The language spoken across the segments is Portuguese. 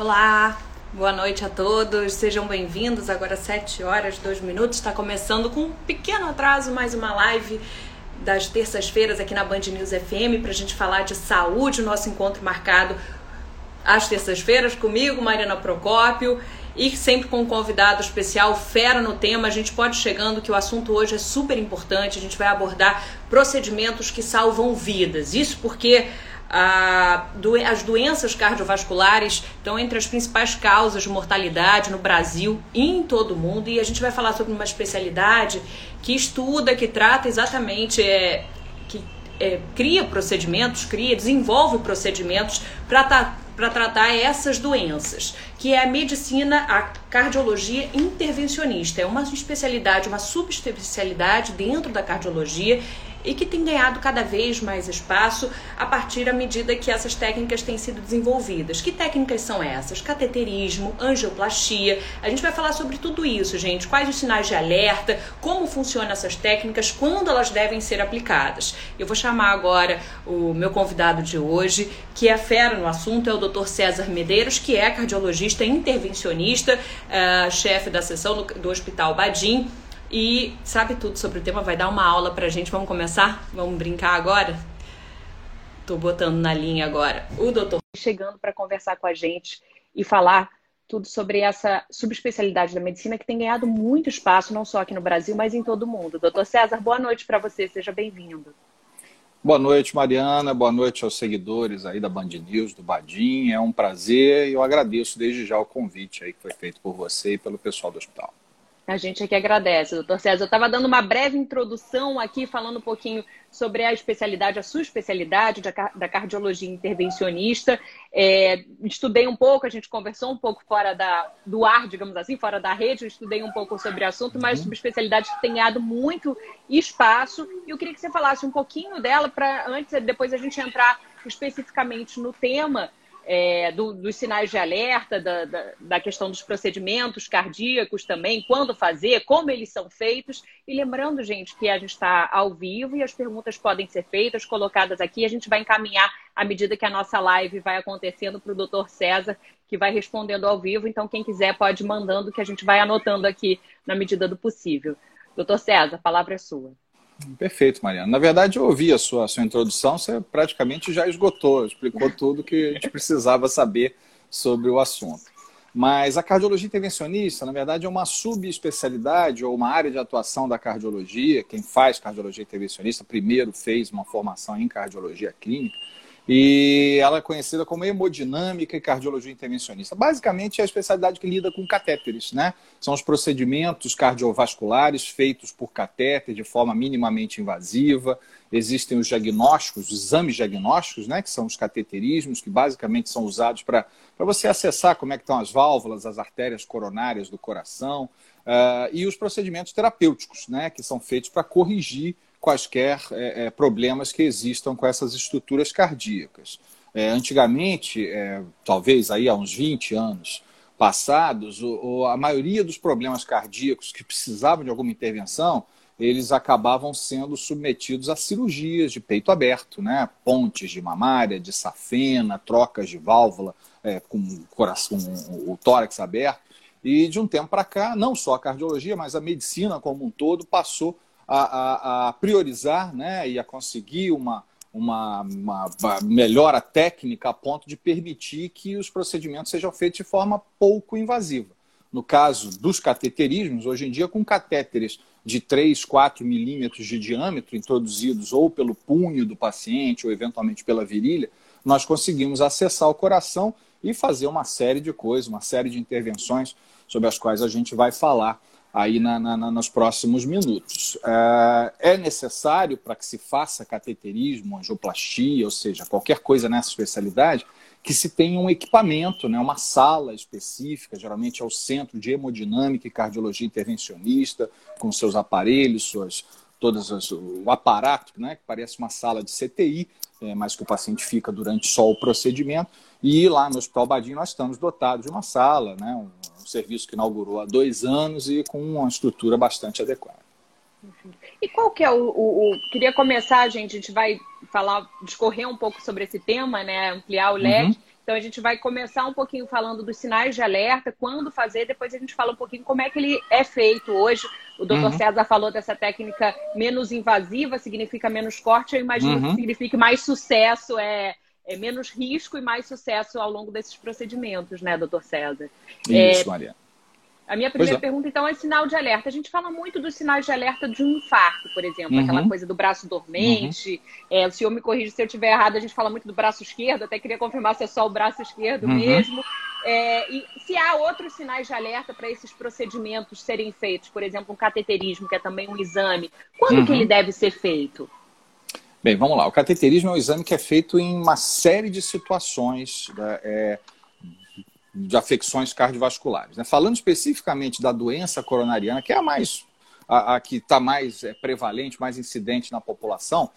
Olá, boa noite a todos, sejam bem-vindos. Agora 7 horas, 2 minutos, está começando com um pequeno atraso mais uma live das terças-feiras aqui na Band News FM para a gente falar de saúde, o nosso encontro marcado às terças-feiras comigo, Mariana Procópio e sempre com um convidado especial, fera no tema. A gente pode chegando que o assunto hoje é super importante. A gente vai abordar procedimentos que salvam vidas. Isso porque as doenças cardiovasculares estão entre as principais causas de mortalidade no Brasil e em todo o mundo. E a gente vai falar sobre uma especialidade que estuda, que trata exatamente, é, que é, cria procedimentos, cria, desenvolve procedimentos para para tratar essas doenças, que é a medicina, a cardiologia intervencionista. É uma especialidade, uma subespecialidade dentro da cardiologia e que tem ganhado cada vez mais espaço a partir da medida que essas técnicas têm sido desenvolvidas. Que técnicas são essas? Cateterismo, angioplastia. A gente vai falar sobre tudo isso, gente. Quais os sinais de alerta, como funcionam essas técnicas, quando elas devem ser aplicadas. Eu vou chamar agora o meu convidado de hoje, que é fera no assunto, é o Dr. César Medeiros, que é cardiologista intervencionista, uh, chefe da seção do, do Hospital Badim e sabe tudo sobre o tema, vai dar uma aula pra gente. Vamos começar? Vamos brincar agora? Tô botando na linha agora o doutor chegando para conversar com a gente e falar tudo sobre essa subespecialidade da medicina que tem ganhado muito espaço, não só aqui no Brasil, mas em todo o mundo. Doutor César, boa noite para você, seja bem-vindo. Boa noite, Mariana. Boa noite aos seguidores aí da Band News, do Badim. É um prazer e eu agradeço desde já o convite aí que foi feito por você e pelo pessoal do hospital. A gente aqui agradece, doutor César. Eu estava dando uma breve introdução aqui, falando um pouquinho sobre a especialidade, a sua especialidade da cardiologia intervencionista. É, estudei um pouco, a gente conversou um pouco fora da, do ar, digamos assim, fora da rede, eu estudei um pouco sobre o assunto, mas uhum. subespecialidade que tem ganhado muito espaço. E eu queria que você falasse um pouquinho dela, para antes, depois a gente entrar especificamente no tema é, do, dos sinais de alerta, da, da, da, questão dos procedimentos cardíacos também, quando fazer, como eles são feitos. E lembrando, gente, que a gente está ao vivo e as perguntas podem ser feitas, colocadas aqui. A gente vai encaminhar à medida que a nossa live vai acontecendo para o doutor César, que vai respondendo ao vivo. Então, quem quiser pode ir mandando, que a gente vai anotando aqui na medida do possível. Doutor César, a palavra é sua. Perfeito, Mariana. Na verdade, eu ouvi a sua, a sua introdução, você praticamente já esgotou, explicou tudo que a gente precisava saber sobre o assunto. Mas a cardiologia intervencionista, na verdade, é uma subespecialidade ou uma área de atuação da cardiologia. Quem faz cardiologia intervencionista primeiro fez uma formação em cardiologia clínica e ela é conhecida como hemodinâmica e cardiologia intervencionista. Basicamente, é a especialidade que lida com catéteres, né? São os procedimentos cardiovasculares feitos por catéter de forma minimamente invasiva. Existem os diagnósticos, os exames diagnósticos, né? Que são os cateterismos, que basicamente são usados para você acessar como é que estão as válvulas, as artérias coronárias do coração. Uh, e os procedimentos terapêuticos, né? Que são feitos para corrigir quaisquer é, é, problemas que existam com essas estruturas cardíacas. É, antigamente, é, talvez aí há uns 20 anos passados, o, o, a maioria dos problemas cardíacos que precisavam de alguma intervenção, eles acabavam sendo submetidos a cirurgias de peito aberto, né? pontes de mamária, de safena, trocas de válvula é, com o, coração, o tórax aberto. E de um tempo para cá, não só a cardiologia, mas a medicina como um todo passou a, a, a priorizar né, e a conseguir uma, uma, uma, melhora técnica a ponto de permitir que os procedimentos sejam feitos de forma pouco invasiva. No caso dos cateterismos, hoje em dia, com catéteres de 3, 4 milímetros de diâmetro, introduzidos ou pelo punho do paciente ou eventualmente pela virilha, nós conseguimos acessar o coração e fazer uma série de coisas, uma série de intervenções sobre as quais a gente vai falar aí na, na, nos próximos minutos. É, é necessário para que se faça cateterismo, angioplastia, ou seja, qualquer coisa nessa especialidade, que se tenha um equipamento, né, uma sala específica, geralmente é o Centro de Hemodinâmica e Cardiologia Intervencionista, com seus aparelhos, suas, todas as, o aparato, né, que parece uma sala de CTI, é, mas que o paciente fica durante só o procedimento. E lá no Hospital Badim nós estamos dotados de uma sala, né, um, um serviço que inaugurou há dois anos e com uma estrutura bastante adequada. E qual que é o, o, o, Queria começar, gente, a gente vai falar, discorrer um pouco sobre esse tema, né? Ampliar o leque. Uhum. Então a gente vai começar um pouquinho falando dos sinais de alerta, quando fazer, depois a gente fala um pouquinho como é que ele é feito hoje. O doutor uhum. César falou dessa técnica menos invasiva, significa menos corte, eu imagino uhum. que signifique mais sucesso, é, é, menos risco e mais sucesso ao longo desses procedimentos, né, doutor César? Isso, é, Maria. A minha primeira é. pergunta, então, é sinal de alerta. A gente fala muito dos sinais de alerta de um infarto, por exemplo, uhum. aquela coisa do braço dormente. Uhum. É, o senhor me corrige se eu estiver errado, a gente fala muito do braço esquerdo, até queria confirmar se é só o braço esquerdo uhum. mesmo. É, e se há outros sinais de alerta para esses procedimentos serem feitos, por exemplo, um cateterismo, que é também um exame, quando que ele uhum. deve ser feito? Bem, vamos lá. O cateterismo é um exame que é feito em uma série de situações. Né? É, de afecções cardiovasculares. Né? Falando especificamente da doença coronariana, que é a mais a, a que está mais é, prevalente, mais incidente na população,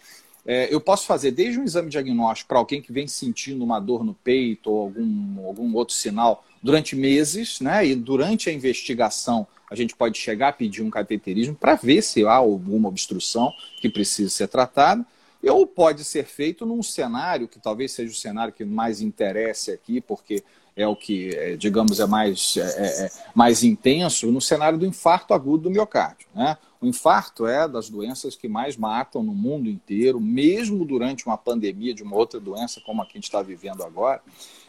é, eu posso fazer desde um exame diagnóstico para alguém que vem sentindo uma dor no peito ou algum, algum outro sinal durante meses, né? E durante a investigação a gente pode chegar a pedir um cateterismo para ver se há alguma obstrução que precisa ser tratada. Ou pode ser feito num cenário que talvez seja o cenário que mais interesse aqui, porque é o que, é, digamos, é mais, é, é, é, mais intenso no cenário do infarto agudo do miocárdio. Né? O infarto é das doenças que mais matam no mundo inteiro, mesmo durante uma pandemia de uma outra doença como a que a gente está vivendo agora.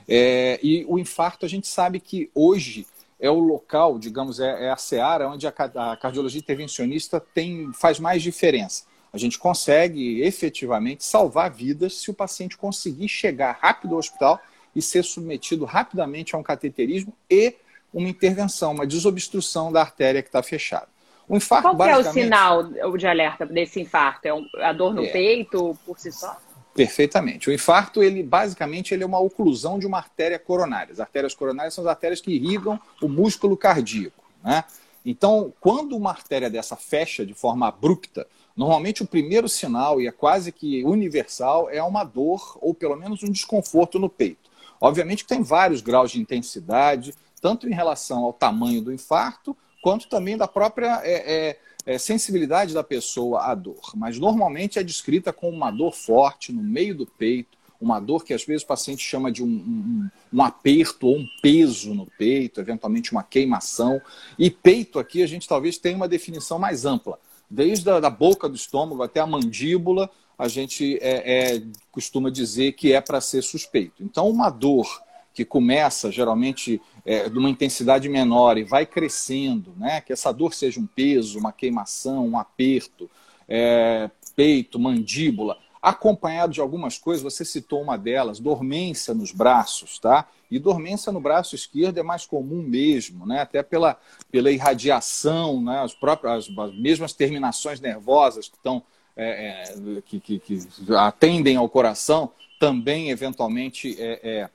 É, e o infarto, a gente sabe que hoje é o local, digamos, é, é a seara onde a, a cardiologia intervencionista tem, faz mais diferença. A gente consegue efetivamente salvar vidas se o paciente conseguir chegar rápido ao hospital e ser submetido rapidamente a um cateterismo e uma intervenção, uma desobstrução da artéria que está fechada. O infarto, Qual basicamente... é o sinal de alerta desse infarto? É a dor no é. peito por si só? Perfeitamente. O infarto, ele basicamente ele é uma oclusão de uma artéria coronária. As artérias coronárias são as artérias que irrigam o músculo cardíaco. Né? Então, quando uma artéria dessa fecha de forma abrupta, normalmente o primeiro sinal, e é quase que universal, é uma dor ou pelo menos um desconforto no peito. Obviamente que tem vários graus de intensidade, tanto em relação ao tamanho do infarto, quanto também da própria é, é, é, sensibilidade da pessoa à dor. Mas normalmente é descrita como uma dor forte no meio do peito, uma dor que às vezes o paciente chama de um, um, um, aperto ou um peso no peito, eventualmente uma queimação. E peito aqui a gente talvez tenha uma definição mais ampla, desde a da boca do estômago até a mandíbula, a gente é, é, costuma dizer que é para ser suspeito. Então, uma dor que começa geralmente é, de uma intensidade menor e vai crescendo, né? que essa dor seja um peso, uma queimação, um aperto, é, peito, mandíbula, acompanhado de algumas coisas, você citou uma delas, dormência nos braços, tá? E dormência no braço esquerdo é mais comum mesmo, né? Até pela, pela irradiação, né? As próprias, as, as mesmas terminações nervosas que estão é, é, que, que, que, atendem ao coração também eventualmente é, é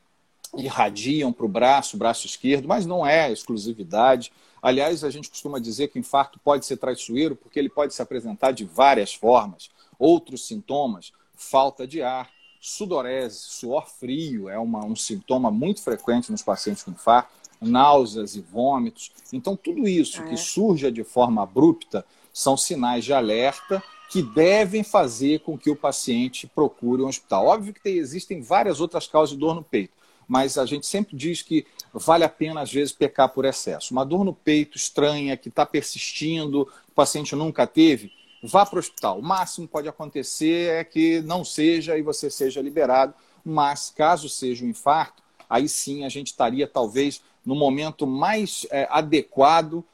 irradiam para o braço, braço esquerdo, mas não é exclusividade. Aliás, a gente costuma dizer que o infarto pode ser traiçoeiro porque ele pode se apresentar de várias formas. Outros sintomas, falta de ar, sudorese, suor frio, é uma, um sintoma muito frequente nos pacientes com infarto, náuseas e vômitos. Então, tudo isso que é. surja de forma abrupta são sinais de alerta que devem fazer com que o paciente procure um hospital. Óbvio que tem, existem várias outras causas de dor no peito, mas a gente sempre diz que vale a pena, às vezes, pecar por excesso. Uma dor no peito estranha, que está persistindo, o paciente nunca teve, vá para o hospital. O máximo que pode acontecer é que não seja e você seja liberado, mas caso seja um infarto, aí sim a gente estaria talvez no momento mais é, adequado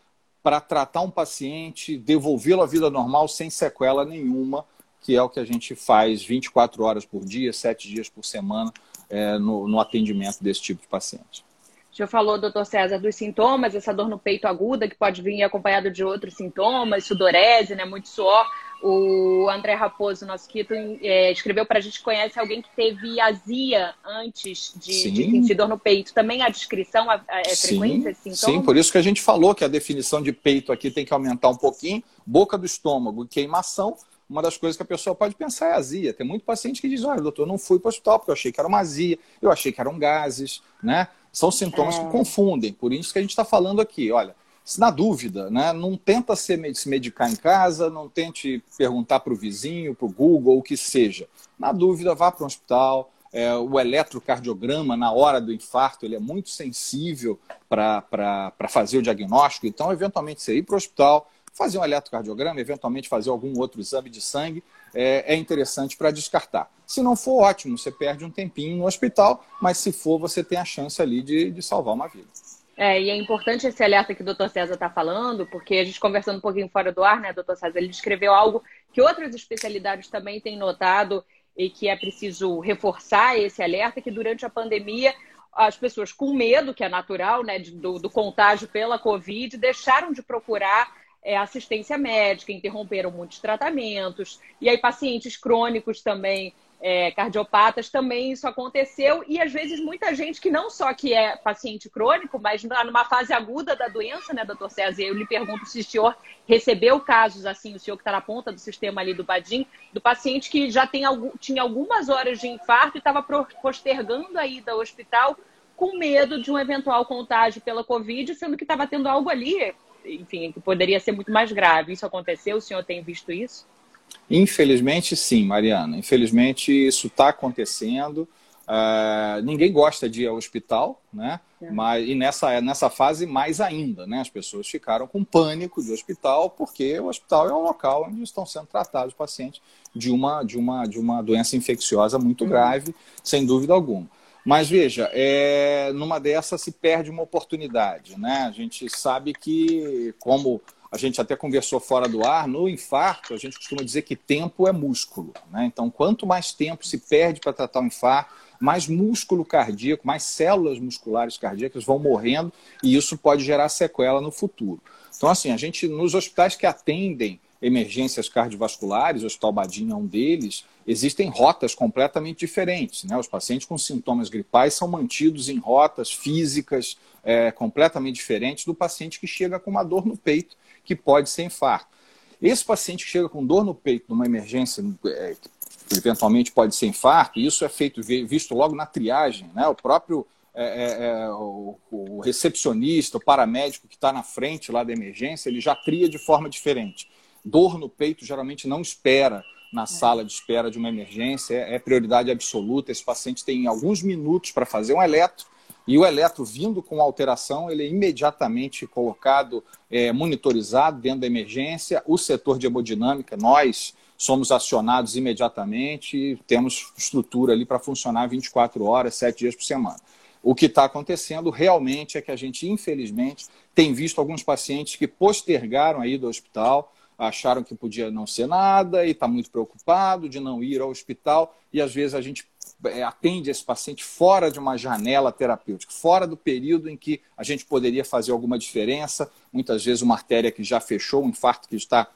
para tratar um paciente, devolvê-lo à vida normal sem sequela nenhuma, que é o que a gente faz 24 horas por dia, 7 dias por semana é, no, no atendimento desse tipo de paciente. Já falou, doutor César, dos sintomas, essa dor no peito aguda, que pode vir acompanhado de outros sintomas, sudorese, né, muito suor. O André Raposo, nosso Quito, é, escreveu para a gente conhece alguém que teve azia antes de, de sentir dor no peito. Também a descrição é frequência esse sintoma? Sim, por isso que a gente falou que a definição de peito aqui tem que aumentar um pouquinho. Boca do estômago, queimação. Uma das coisas que a pessoa pode pensar é azia. Tem muito paciente que diz, olha, doutor, não fui para o hospital porque eu achei que era uma azia, eu achei que eram gases, né? São sintomas é. que confundem. Por isso que a gente está falando aqui, olha, na dúvida, né? não tenta se medicar em casa, não tente perguntar para o vizinho, para o Google, o que seja. Na dúvida, vá para um hospital, é, o eletrocardiograma na hora do infarto ele é muito sensível para fazer o diagnóstico. Então, eventualmente, você ir para o hospital, fazer um eletrocardiograma, eventualmente fazer algum outro exame de sangue, é, é interessante para descartar. Se não for ótimo, você perde um tempinho no hospital, mas se for, você tem a chance ali de, de salvar uma vida. É, e é importante esse alerta que o doutor César está falando, porque a gente conversando um pouquinho fora do ar, né, doutor César, ele descreveu algo que outras especialidades também têm notado e que é preciso reforçar esse alerta, que durante a pandemia as pessoas com medo, que é natural, né, do, do contágio pela Covid, deixaram de procurar é, assistência médica, interromperam muitos tratamentos, e aí pacientes crônicos também é, cardiopatas, também isso aconteceu. E às vezes muita gente que não só que é paciente crônico, mas numa fase aguda da doença, né, doutor César? Eu lhe pergunto se o senhor recebeu casos assim, o senhor que está na ponta do sistema ali do Badim, do paciente que já tem tinha algumas horas de infarto e estava postergando a ida ao hospital com medo de um eventual contágio pela Covid, sendo que estava tendo algo ali, enfim, que poderia ser muito mais grave. Isso aconteceu? O senhor tem visto isso? Infelizmente, sim, Mariana. Infelizmente, isso está acontecendo. Uh, ninguém gosta de ir ao hospital, né? É. Mas, e nessa, nessa fase, mais ainda, né? As pessoas ficaram com pânico de hospital, porque o hospital é o local onde estão sendo tratados pacientes de uma, de uma, de uma doença infecciosa muito uhum. grave, sem dúvida alguma. Mas veja, é, numa dessas se perde uma oportunidade, né? A gente sabe que, como a gente até conversou fora do ar, no infarto, a gente costuma dizer que tempo é músculo. Né? Então, quanto mais tempo se perde para tratar o infarto, mais músculo cardíaco, mais células musculares cardíacas vão morrendo e isso pode gerar sequela no futuro. Então, assim, a gente, nos hospitais que atendem emergências cardiovasculares, o Hospital Badinha é um deles, existem rotas completamente diferentes. Né? Os pacientes com sintomas gripais são mantidos em rotas físicas é, completamente diferentes do paciente que chega com uma dor no peito que pode ser infarto. Esse paciente que chega com dor no peito numa emergência, é, que eventualmente pode ser infarto, isso é feito visto logo na triagem, né? O próprio é, é, é o, o, recepcionista, o paramédico que está na frente lá da emergência, ele já tria de forma diferente. Dor no peito geralmente não espera na é. sala de espera de uma emergência, é, é prioridade absoluta. Esse paciente tem alguns minutos para fazer um eletro e o eletro vindo com alteração, ele é imediatamente colocado, é, monitorizado dentro da emergência. O setor de hemodinâmica, nós somos acionados imediatamente e temos estrutura ali para funcionar 24 horas, 7 dias por semana. O que está acontecendo realmente é que a gente, infelizmente, tem visto alguns pacientes que postergaram a ida ao hospital, acharam que podia não ser nada e está muito preocupado de não ir ao hospital e às vezes a gente atende esse paciente fora de uma janela terapêutica, fora do período em que a gente poderia fazer alguma diferença. Muitas vezes uma artéria que já fechou, um infarto que está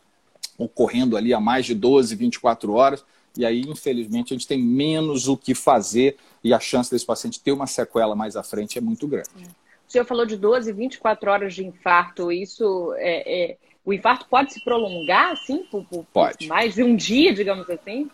ocorrendo ali há mais de 12, 24 horas, e aí, infelizmente, a gente tem menos o que fazer e a chance desse paciente ter uma sequela mais à frente é muito grande. O senhor falou de 12, 24 horas de infarto, isso é, é... O infarto pode se prolongar, assim, por, por, pode. mais de um dia, digamos assim?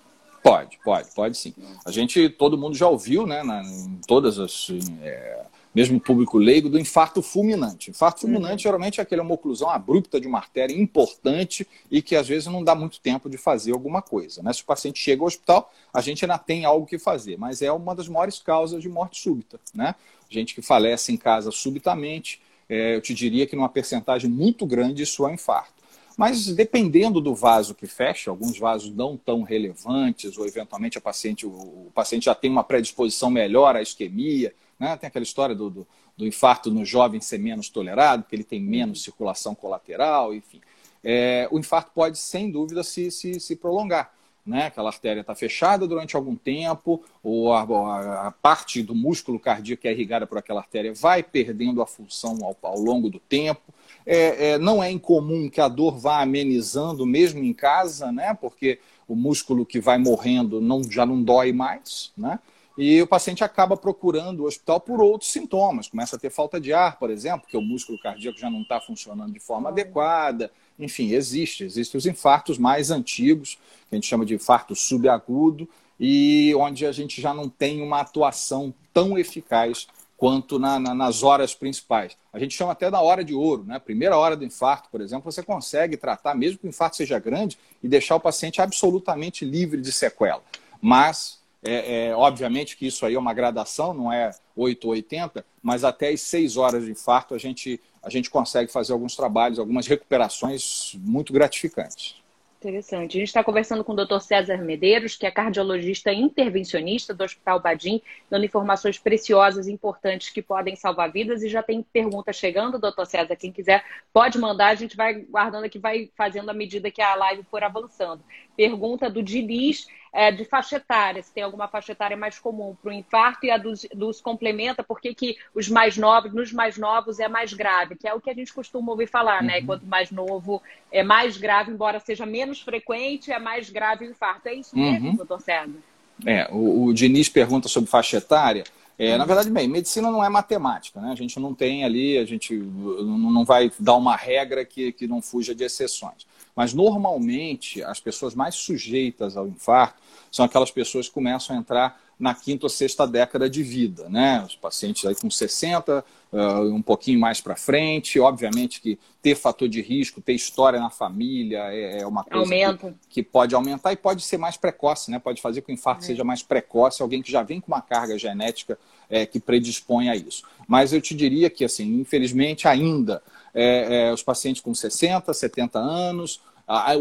Pode, pode, pode sim. A gente, todo mundo já ouviu, né, na, em todas as, é, mesmo público leigo, do infarto fulminante. Infarto fulminante uhum. geralmente é aquela uma oclusão abrupta de uma artéria importante e que às vezes não dá muito tempo de fazer alguma coisa. Né? Se o paciente chega ao hospital, a gente ainda tem algo que fazer, mas é uma das maiores causas de morte súbita. Né? Gente que falece em casa subitamente, é, eu te diria que numa percentagem muito grande isso é um infarto. Mas dependendo do vaso que fecha, alguns vasos não tão relevantes, ou eventualmente a paciente, o, paciente já tem uma predisposição melhor à isquemia, né? tem aquela história do, do, do, infarto no jovem ser menos tolerado, porque ele tem menos circulação colateral, enfim. É, o infarto pode, sem dúvida, se, se, se prolongar. Né? Aquela artéria está fechada durante algum tempo, ou a, a, parte do músculo cardíaco que é irrigada por aquela artéria vai perdendo a função ao, ao longo do tempo. É, é, não é incomum que a dor vá amenizando mesmo em casa, né? Porque o músculo que vai morrendo não, já não dói mais, né? E o paciente acaba procurando o hospital por outros sintomas. Começa a ter falta de ar, por exemplo, porque o músculo cardíaco já não está funcionando de forma adequada. Enfim, existe. Existem os infartos mais antigos, que a gente chama de infarto subagudo, e onde a gente já não tem uma atuação tão eficaz quanto na, na, nas horas principais. A gente chama até da hora de ouro, né? Primeira hora do infarto, por exemplo, você consegue tratar, mesmo que o infarto seja grande, e deixar o paciente absolutamente livre de sequela. Mas É, é, obviamente que isso aí é uma gradação, não é 8 ou 80, mas até as 6 horas de infarto a gente, a gente consegue fazer alguns trabalhos, algumas recuperações muito gratificantes. Interessante. A gente está conversando com o Dr. César Medeiros, que é cardiologista intervencionista do Hospital Badim, dando informações preciosas e importantes que podem salvar vidas. E já tem pergunta chegando, doutor César. Quem quiser pode mandar, a gente vai guardando aqui, vai fazendo à medida que a live for avançando. Pergunta do Diniz é, de faixa etária, se tem alguma faixa etária mais comum para o infarto e a dos, dos complementa, por que, os mais novos, nos mais novos é mais grave, que é o que a gente costuma ouvir falar, né? uhum. Quanto mais novo é mais grave, embora seja menos frequente, é mais grave o infarto. É isso mesmo, uhum. doutor César? É, o, o Diniz pergunta sobre faixa etária. É, na uhum. verdade, bem, medicina não é matemática, né? A gente não tem ali, a gente não vai dar uma regra que, que não fuja de exceções. Mas normalmente as pessoas mais sujeitas ao infarto são aquelas pessoas que começam a entrar na quinta ou sexta década de vida, né? Os pacientes aí com 60, uh, um pouquinho mais para frente, obviamente que ter fator de risco, ter história na família é, é uma coisa que, que, pode aumentar e pode ser mais precoce, né? Pode fazer com que o infarto é. seja mais precoce, alguém que já vem com uma carga genética é, que predispõe a isso. Mas eu te diria que, assim, infelizmente ainda é, é os pacientes com 60, 70 anos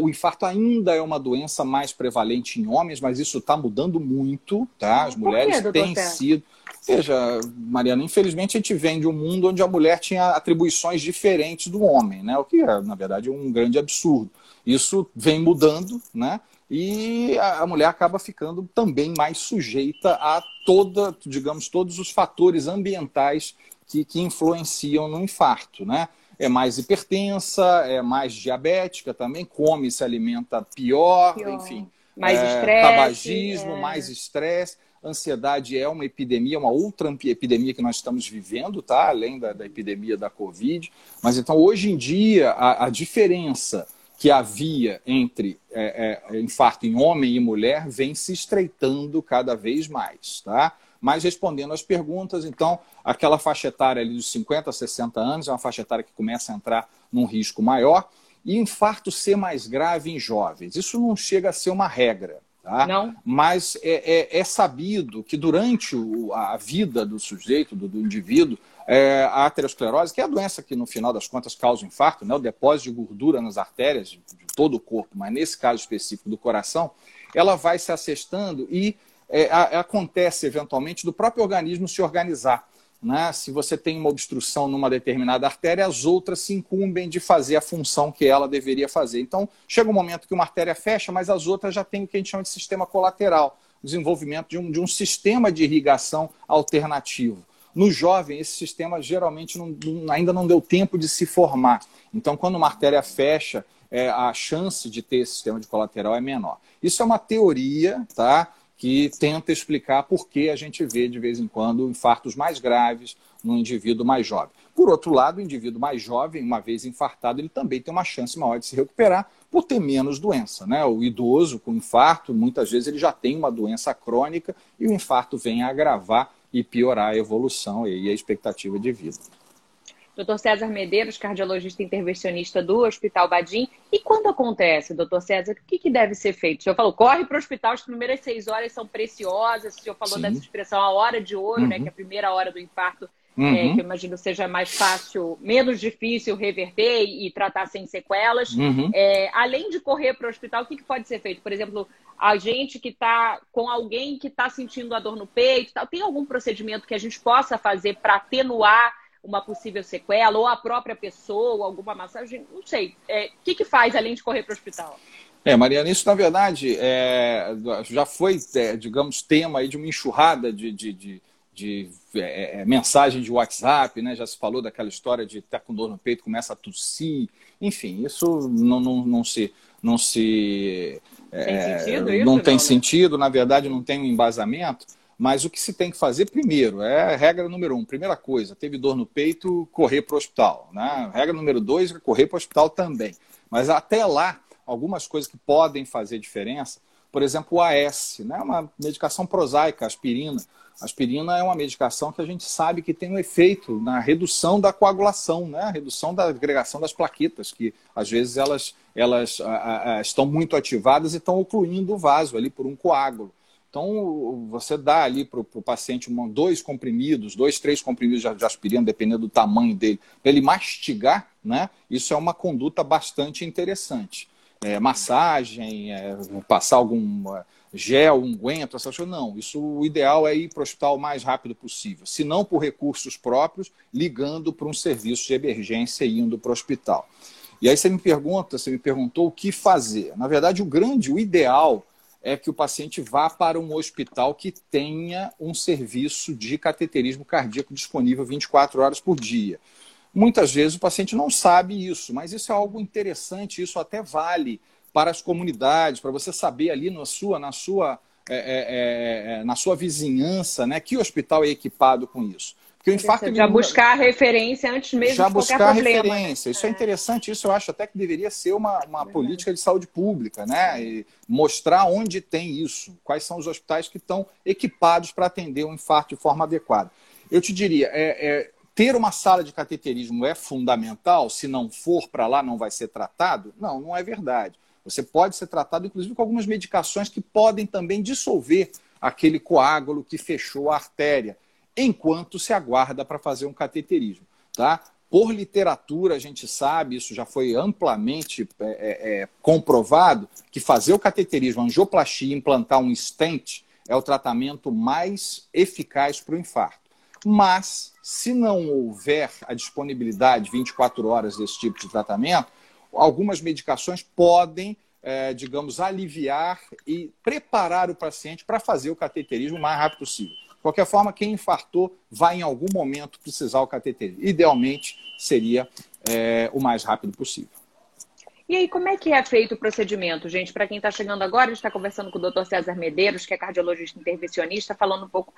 o infarto ainda é uma doença mais prevalente em homens, mas isso está mudando muito, tá? As mulheres têm sido. Veja, Mariana, infelizmente a gente vem de um mundo onde a mulher tinha atribuições diferentes do homem, né? O que é, na verdade, um grande absurdo. Isso vem mudando, né? E a mulher acaba ficando também mais sujeita a toda, digamos, todos os fatores ambientais que, que influenciam no infarto, né? É mais hipertensa, é mais diabética também, come, se alimenta pior, pior. enfim. Mais é, estresse. Tabagismo, é. mais estresse. Ansiedade é uma epidemia, uma outra epidemia que nós estamos vivendo, tá? Além da, da epidemia da Covid. Mas então, hoje em dia, a, a diferença que havia entre é, é, infarto em homem e mulher vem se estreitando cada vez mais, tá? Mas respondendo às perguntas, então, aquela faixa etária ali dos 50 a 60 anos é uma faixa etária que começa a entrar num risco maior. E infarto ser mais grave em jovens. Isso não chega a ser uma regra. Tá? Não. Mas é, é, é sabido que durante o, a vida do sujeito, do, do indivíduo, é, a aterosclerose, que é a doença que no final das contas causa o infarto, né? o depósito de gordura nas artérias de, de todo o corpo, mas nesse caso específico do coração, ela vai se assestando e é, a, acontece eventualmente do próprio organismo se organizar. Né? Se você tem uma obstrução numa determinada artéria, as outras se incumbem de fazer a função que ela deveria fazer. Então, chega um momento que uma artéria fecha, mas as outras já têm o que a gente chama de sistema colateral desenvolvimento de um, de um sistema de irrigação alternativo. No jovem, esse sistema geralmente não, ainda não deu tempo de se formar. Então, quando uma artéria fecha, é, a chance de ter esse sistema de colateral é menor. Isso é uma teoria, tá? Que tenta explicar por que a gente vê, de vez em quando, infartos mais graves no indivíduo mais jovem. Por outro lado, o indivíduo mais jovem, uma vez infartado, ele também tem uma chance maior de se recuperar por ter menos doença. Né? O idoso com infarto, muitas vezes, ele já tem uma doença crônica e o infarto vem a agravar e piorar a evolução e a expectativa de vida. Dr. César Medeiros, cardiologista intervencionista do Hospital Badim. E quando acontece, doutor César, o que, que, deve ser feito? O senhor falou, corre para o hospital, as primeiras seis horas são preciosas. O senhor falou Sim. dessa expressão, a hora de ouro, uhum. né? Que é a primeira hora do infarto, é, uhum. é, que eu imagino seja mais fácil, menos difícil reverter e, e tratar sem sequelas. Uhum. É, além de correr para o hospital, o que, que pode ser feito? Por exemplo, a gente que está com alguém que está sentindo a dor no peito, tem algum procedimento que a gente possa fazer para atenuar uma possível sequela, ou a própria pessoa, alguma massagem, não sei. O é, que, que faz além de correr para o hospital? É, Mariana, isso na verdade é, já foi, é, digamos, tema aí de uma enxurrada de, de, de, de é, é, mensagem de WhatsApp, né? Já se falou daquela história de estar com dor no peito, começa a tossir, enfim, isso não, não, não se. Não se tem sentido isso, não tem não, sentido, na verdade não tem um embasamento. Mas o que se tem que fazer primeiro é regra número um. Primeira coisa, teve dor no peito, correr para o hospital. Né? Regra número dois, correr para o hospital também. Mas até lá, algumas coisas que podem fazer diferença, por exemplo, o AS, né? uma medicação prosaica, aspirina. Aspirina é uma medicação que a gente sabe que tem um efeito na redução da coagulação, né? a redução da agregação das plaquetas, que às vezes elas, elas a, a, estão muito ativadas e estão ocluindo o vaso ali por um coágulo. Então, você dá ali para o paciente uma, dois comprimidos, dois, três comprimidos de, aspirina, dependendo do tamanho dele, para ele mastigar, né? Isso é uma conduta bastante interessante. É, massagem, é, passar algum é, gel, unguento, essas coisas. Não, isso o ideal é ir para o hospital o mais rápido possível. Se não por recursos próprios, ligando para um serviço de emergência e indo para o hospital. E aí você me pergunta, você me perguntou o que fazer. Na verdade, o grande, o ideal é que o paciente vá para um hospital que tenha um serviço de cateterismo cardíaco disponível 24 horas por dia. Muitas vezes o paciente não sabe isso, mas isso é algo interessante, isso até vale para as comunidades, para você saber ali na sua, na sua, é, é, é, é na sua vizinhança, né, que hospital é equipado com isso. Porque o infarto já buscar a referência antes mesmo já de qualquer buscar problema. referência. Isso é. é. interessante. Isso eu acho até que deveria ser uma, uma política de saúde pública, né? E mostrar onde tem isso, quais são os hospitais que estão equipados para atender um infarto de forma adequada. Eu te diria, é, é ter uma sala de cateterismo é fundamental. Se não for para lá, não vai ser tratado? Não, não é verdade. Você pode ser tratado, inclusive, com algumas medicações que podem também dissolver aquele coágulo que fechou a artéria enquanto se aguarda para fazer um cateterismo. Tá? Por literatura, a gente sabe, isso já foi amplamente é, é, é comprovado, que fazer o cateterismo, angioplastia implantar um stent é o tratamento mais eficaz para o infarto. Mas, se não houver a disponibilidade 24 horas desse tipo de tratamento, algumas medicações podem, é, digamos, aliviar e preparar o paciente para fazer o cateterismo o mais rápido possível qualquer forma, quem infartou vai em algum momento precisar o cateterismo. Idealmente, seria é, o mais rápido possível. E aí, como é que é feito o procedimento, gente? Para quem está chegando agora, a gente está conversando com o Dr. César Medeiros, que é cardiologista intervencionista, falando um pouco,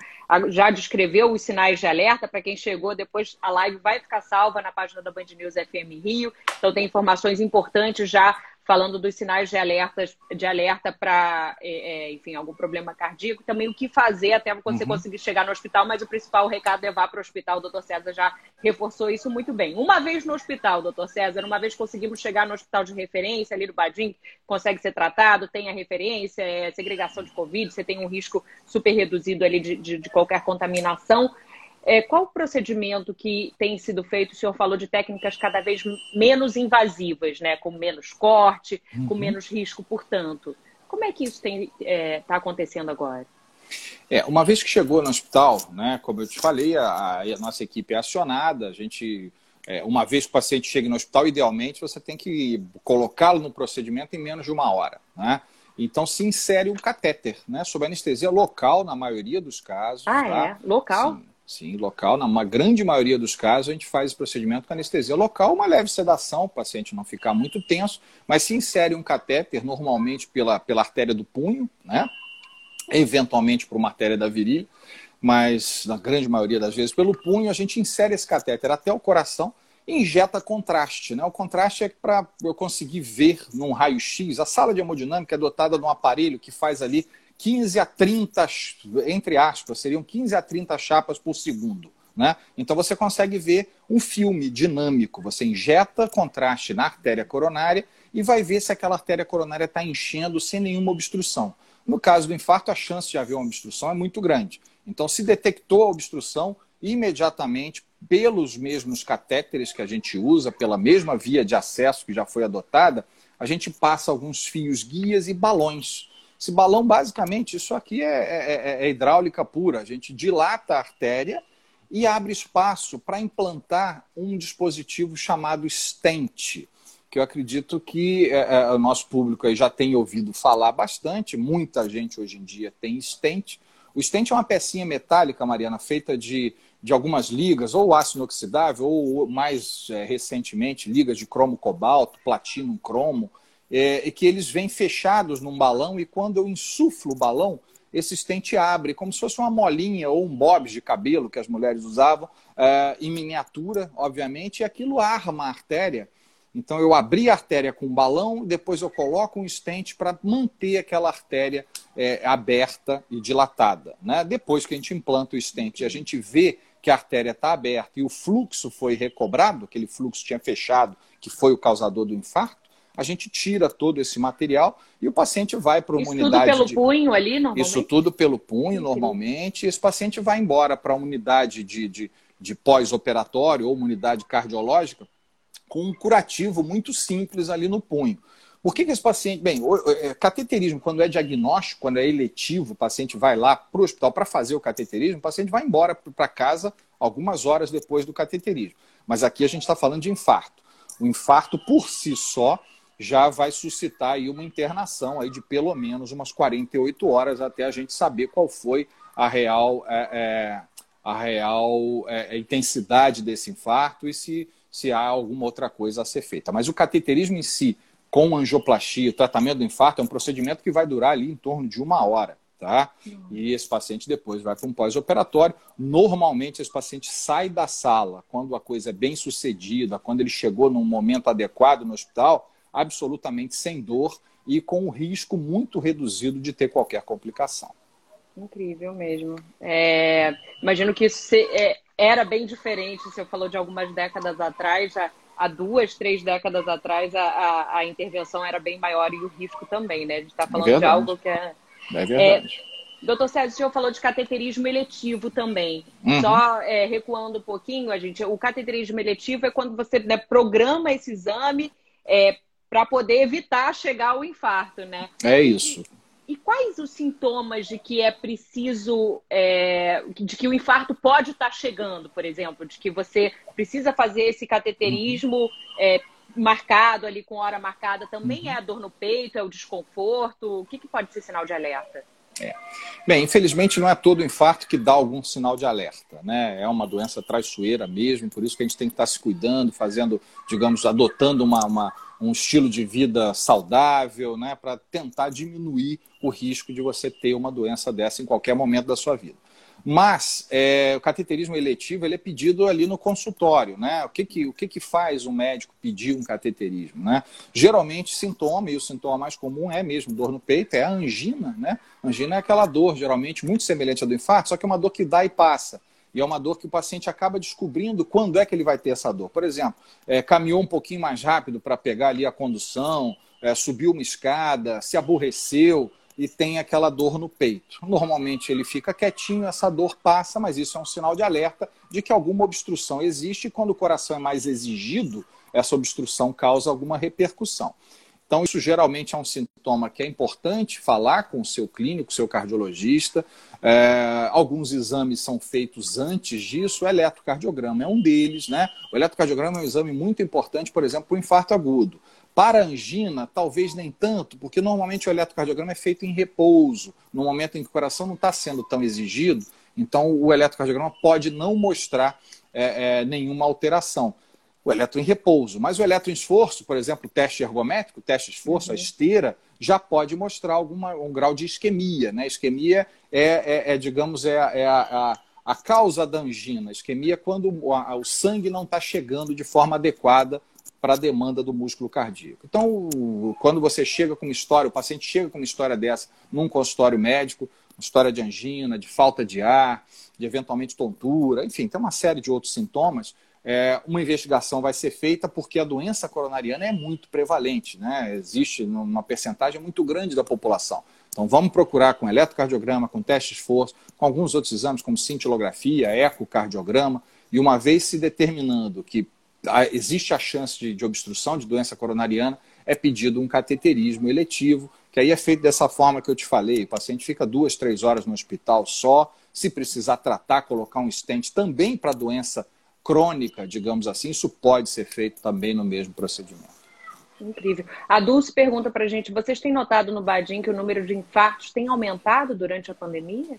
já descreveu os sinais de alerta. Para quem chegou, depois a live vai ficar salva na página da Band News FM Rio. Então, tem informações importantes já falando dos sinais de, alertas, de alerta para, é, é, enfim, algum problema cardíaco, também o que fazer até você uhum. conseguir chegar no hospital, mas o principal recado é vá para o hospital, o doutor César já reforçou isso muito bem. Uma vez no hospital, doutor César, uma vez conseguimos chegar no hospital de referência, ali no Badim, consegue ser tratado, tem a referência, é segregação de Covid, você tem um risco super reduzido ali de, de, de qualquer contaminação. É, qual o procedimento que tem sido feito? O senhor falou de técnicas cada vez menos invasivas, né? com menos corte, uhum. com menos risco, portanto. Como é que isso está é, tá acontecendo agora? É, uma vez que chegou no hospital, né, como eu te falei, a, a nossa equipe é acionada, a gente, é, uma vez que o paciente chega no hospital, idealmente você tem que colocá-lo no procedimento em menos de uma hora. Né? Então se insere um catéter, né, sob anestesia local na maioria dos casos. Ah, tá? é? Local? Sim. Sim, local. Na grande maioria dos casos, a gente faz o procedimento com anestesia local, uma leve sedação, o paciente não ficar muito tenso, mas se insere um catéter, normalmente pela, pela artéria do punho, né? eventualmente por uma artéria da virilha, mas na grande maioria das vezes pelo punho, a gente insere esse catéter até o coração e injeta contraste. Né? O contraste é para eu conseguir ver num raio-x. A sala de hemodinâmica é dotada de um aparelho que faz ali 15 a 30, entre aspas, seriam 15 a 30 chapas por segundo. Né? Então você consegue ver um filme dinâmico. Você injeta contraste na artéria coronária e vai ver se aquela artéria coronária está enchendo sem nenhuma obstrução. No caso do infarto, a chance de haver uma obstrução é muito grande. Então, se detectou a obstrução, imediatamente, pelos mesmos catéteres que a gente usa, pela mesma via de acesso que já foi adotada, a gente passa alguns fios guias e balões esse balão, basicamente, isso aqui é, é, é, é hidráulica pura. A gente dilata a artéria e abre espaço para implantar um dispositivo chamado stent, que eu acredito que é, é, o nosso público aí já tem ouvido falar bastante. Muita gente hoje em dia tem stent. O stent é uma pecinha metálica, Mariana, feita de, de algumas ligas, ou ácido inoxidável, ou mais é, recentemente, ligas de cromo cobalto, platino cromo é, que eles vêm fechados num balão e quando eu insuflo o balão, esse estente abre, como se fosse uma molinha ou um bobs de cabelo que as mulheres usavam, é, em miniatura, obviamente, e aquilo arma a artéria. Então eu abri a artéria com um balão, depois eu coloco um estente para manter aquela artéria é, aberta e dilatada. Né? Depois que a gente implanta o estente e a gente vê que a artéria está aberta e o fluxo foi recobrado, aquele fluxo tinha fechado, que foi o causador do infarto, a gente tira todo esse material e o paciente vai para uma Isso unidade. Tudo pelo de... punho ali, normalmente? Isso tudo pelo punho, normalmente. Esse paciente vai embora para uma unidade de, de, de pós-operatório ou uma unidade cardiológica com um curativo muito simples ali no punho. Por que, que esse paciente. Bem, o, é, cateterismo, quando é diagnóstico, quando é eletivo, o paciente vai lá para o hospital para fazer o cateterismo, o paciente vai embora para casa algumas horas depois do cateterismo. Mas aqui a gente está falando de infarto. O infarto, por si só, já vai suscitar aí uma internação aí de pelo menos umas 48 horas até a gente saber qual foi a real, é, é, a real é, intensidade desse infarto e se, se há alguma outra coisa a ser feita. Mas o cateterismo em si, com angioplastia, o tratamento do infarto, é um procedimento que vai durar ali em torno de uma hora. Tá? E esse paciente depois vai para um pós-operatório. Normalmente, esse paciente sai da sala quando a coisa é bem sucedida, quando ele chegou num momento adequado no hospital, absolutamente sem dor e com um risco muito reduzido de ter qualquer complicação. Incrível mesmo. É, imagino que isso é, era bem diferente. Você falou de algumas décadas atrás, já há duas, três décadas atrás, a, a, a, intervenção era bem maior e o risco também, né? A gente está falando é de algo que é. É verdade. É, Doutor Sérgio, o senhor falou de cateterismo eletivo também. Uhum. Só é, recuando um pouquinho, a gente, o cateterismo eletivo é quando você né, programa esse exame é, para poder evitar chegar ao infarto, né? É isso. E, e quais os sintomas de que é preciso, é, de que o infarto pode estar tá chegando, por exemplo, de que você precisa fazer esse cateterismo uhum. é, marcado ali com hora marcada? Também uhum. é a dor no peito, é o desconforto? O que, que pode ser sinal de alerta? É. Bem, infelizmente não é todo infarto que dá algum sinal de alerta, né? É uma doença traiçoeira mesmo, por isso que a gente tem que estar se cuidando, fazendo, digamos, adotando uma, uma um estilo de vida saudável, né? Para tentar diminuir o risco de você ter uma doença dessa em qualquer momento da sua vida. Mas é, o cateterismo eletivo ele é pedido ali no consultório. Né? O, que, que, o que, que faz um médico pedir um cateterismo? Né? Geralmente, sintoma, e o sintoma mais comum é mesmo dor no peito, é a angina. Né? Angina é aquela dor, geralmente, muito semelhante à do infarto, só que é uma dor que dá e passa. E é uma dor que o paciente acaba descobrindo quando é que ele vai ter essa dor. Por exemplo, é, caminhou um pouquinho mais rápido para pegar ali a condução, é, subiu uma escada, se aborreceu, e tem aquela dor no peito. Normalmente ele fica quietinho, essa dor passa, mas isso é um sinal de alerta de que alguma obstrução existe e quando o coração é mais exigido, essa obstrução causa alguma repercussão. Então, isso geralmente é um sintoma que é importante falar com o seu clínico, seu cardiologista. É, alguns exames são feitos antes disso. O eletrocardiograma é um deles. Né? O eletrocardiograma é um exame muito importante, por exemplo, para o infarto agudo. Para angina, talvez nem tanto, porque normalmente o eletrocardiograma é feito em repouso, no momento em que o coração não está sendo tão exigido, então o eletrocardiograma pode não mostrar é, é, nenhuma alteração. O eletro em repouso. Mas o eletro em esforço, por exemplo, o teste ergométrico, o teste de esforço, uhum. a esteira, já pode mostrar alguma, um grau de isquemia. Né? Isquemia é, é, é digamos, é, é a, a, a, causa da angina. Isquemia é quando o, sangue não está chegando de forma adequada para a demanda do músculo cardíaco. Então, quando você chega com uma história, o paciente chega com uma história dessa num consultório médico, uma história de angina, de falta de ar, de eventualmente tontura, enfim, tem uma série de outros sintomas, é, uma investigação vai ser feita porque a doença coronariana é muito prevalente, né? existe uma percentagem muito grande da população. Então vamos procurar com eletrocardiograma, com teste de esforço, com alguns outros exames como cintilografia, ecocardiograma, e uma vez se determinando que existe a chance de, de obstrução de doença coronariana, é pedido um cateterismo eletivo, que aí é feito dessa forma que eu te falei. O paciente fica duas, três horas no hospital só. Se precisar tratar, colocar um stent também para doença crônica, digamos assim, isso pode ser feito também no mesmo procedimento. Incrível. A Dulce pergunta para a gente: vocês têm notado no Badim que o número de infartos tem aumentado durante a pandemia?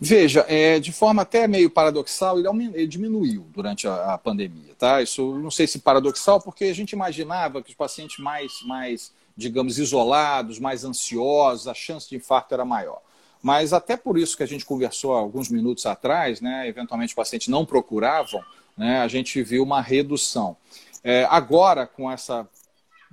Veja, é, de forma até meio paradoxal, ele, ele diminuiu durante a, a, pandemia. Tá? Isso não sei se paradoxal, porque a gente imaginava que os pacientes mais, mais, digamos, isolados, mais ansiosos, a chance de infarto era maior. Mas até por isso que a gente conversou alguns minutos atrás, né, eventualmente os pacientes não procuravam, né, a gente viu uma redução. É, agora, com essa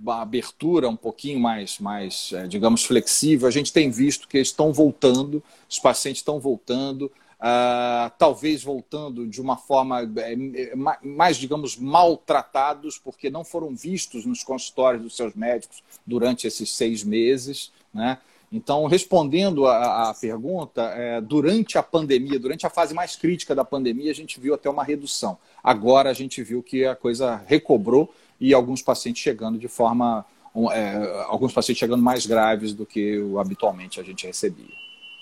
abertura um pouquinho mais, mais é, digamos, flexível, a gente tem visto que eles estão voltando, os pacientes estão voltando. uh, talvez voltando de uma forma é, mais, digamos, maltratados, porque não foram vistos nos consultórios dos seus médicos durante esses seis meses. Né? Então, respondendo à pergunta, é, durante a pandemia, durante a fase mais crítica da pandemia, a gente viu até uma redução. Agora a gente viu que a coisa recobrou e alguns pacientes chegando de forma. É, alguns pacientes chegando mais graves do que habitualmente a gente recebia.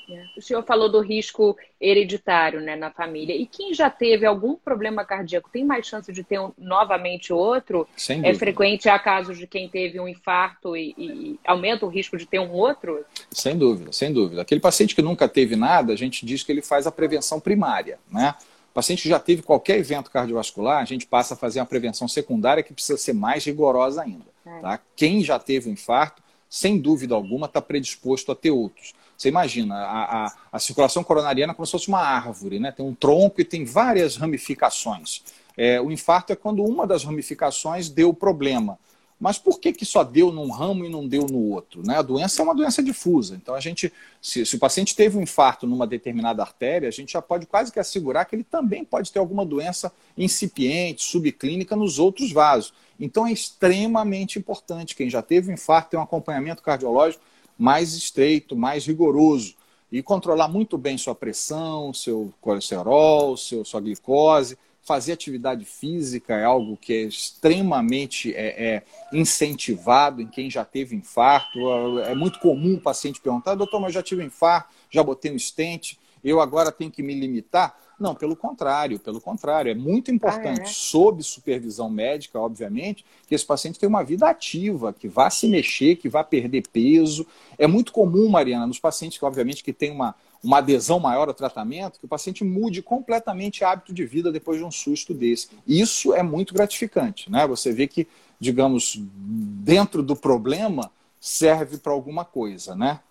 É. O senhor falou do risco hereditário né, na família. E quem já teve algum problema cardíaco tem mais chance de ter um, novamente outro? É frequente há casos de quem teve um infarto e, e, aumenta o risco de ter um outro? Sem dúvida, sem dúvida. Aquele paciente que nunca teve nada, a gente diz que ele faz a prevenção primária. Né? O paciente já teve qualquer evento cardiovascular, a gente passa a fazer uma prevenção secundária que precisa ser mais rigorosa ainda. É. Tá? Quem já teve um infarto, sem dúvida alguma, está predisposto a ter outros. Você imagina, a, a, a, circulação coronariana é como se fosse uma árvore, né? tem um tronco e tem várias ramificações. É, o infarto é quando uma das ramificações deu problema. Mas por que, que só deu num ramo e não deu no outro? Né? A doença é uma doença difusa. Então, a gente, se, se, o paciente teve um infarto numa determinada artéria, a gente já pode quase que assegurar que ele também pode ter alguma doença incipiente, subclínica nos outros vasos. Então, é extremamente importante quem já teve um infarto ter um acompanhamento cardiológico mais estreito, mais rigoroso e controlar muito bem sua pressão, seu colesterol, seu, sua glicose. Fazer atividade física é algo que é extremamente é, é incentivado em quem já teve infarto. É muito comum o paciente perguntar: doutor, mas eu já tive infarto, já botei um estente, eu agora tenho que me limitar. Não, pelo contrário, pelo contrário. É muito importante, ah, é? sob supervisão médica, obviamente, que esse paciente tenha uma vida ativa, que vá se mexer, que vá perder peso. É muito comum, Mariana, nos pacientes que, obviamente, que tem uma, uma adesão maior ao tratamento, que o paciente mude completamente hábito de vida depois de um susto desse. Isso é muito gratificante, né? Você vê que, digamos, dentro do problema serve para alguma coisa, né?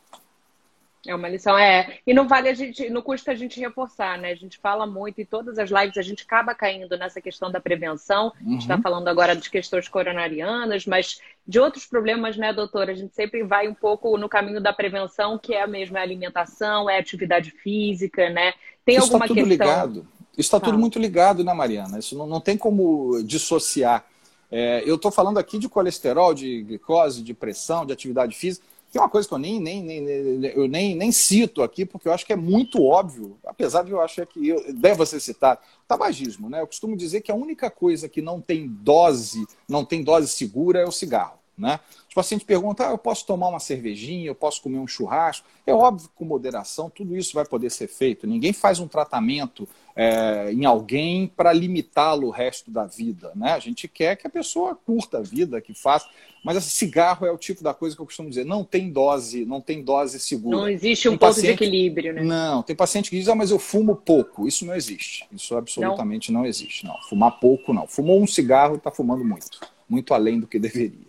É uma lição, é. E não vale a gente, não custa a gente reforçar, né? A gente fala muito, em todas as lives a gente acaba caindo nessa questão da prevenção. Uhum. A gente está uhum. falando agora de questões coronarianas, mas de outros problemas, né, doutora? A gente sempre vai um pouco no caminho da prevenção, que é a mesma alimentação, é atividade física, né? Tem Isso alguma tá tudo questão. Ligado. Isso está tudo muito ligado, né, Mariana? Isso não, não tem como dissociar. É, eu estou falando aqui de colesterol, de glicose, de pressão, de atividade física tem uma coisa que eu nem, nem, nem, eu nem, nem cito aqui, porque eu acho que é muito óbvio, apesar de eu achar que eu, deve ser citado, tabagismo. Né? Eu costumo dizer que a única coisa que não tem dose, não tem dose segura é o cigarro. Né? Os pacientes perguntam: ah, eu posso tomar uma cervejinha, eu posso comer um churrasco. É óbvio que com moderação tudo isso vai poder ser feito. Ninguém faz um tratamento é, em alguém para limitá-lo o resto da vida. Né? A gente quer que a pessoa curta a vida, que faça. Mas esse cigarro é o tipo da coisa que eu costumo dizer: não tem dose, não tem dose segura. Não existe um tem ponto paciente... de equilíbrio, né? Não, tem paciente que diz: ah, mas eu fumo pouco. Isso não existe. Isso absolutamente não, não existe. Não, fumar pouco não. Fumou um cigarro, está fumando muito. Muito além do que deveria.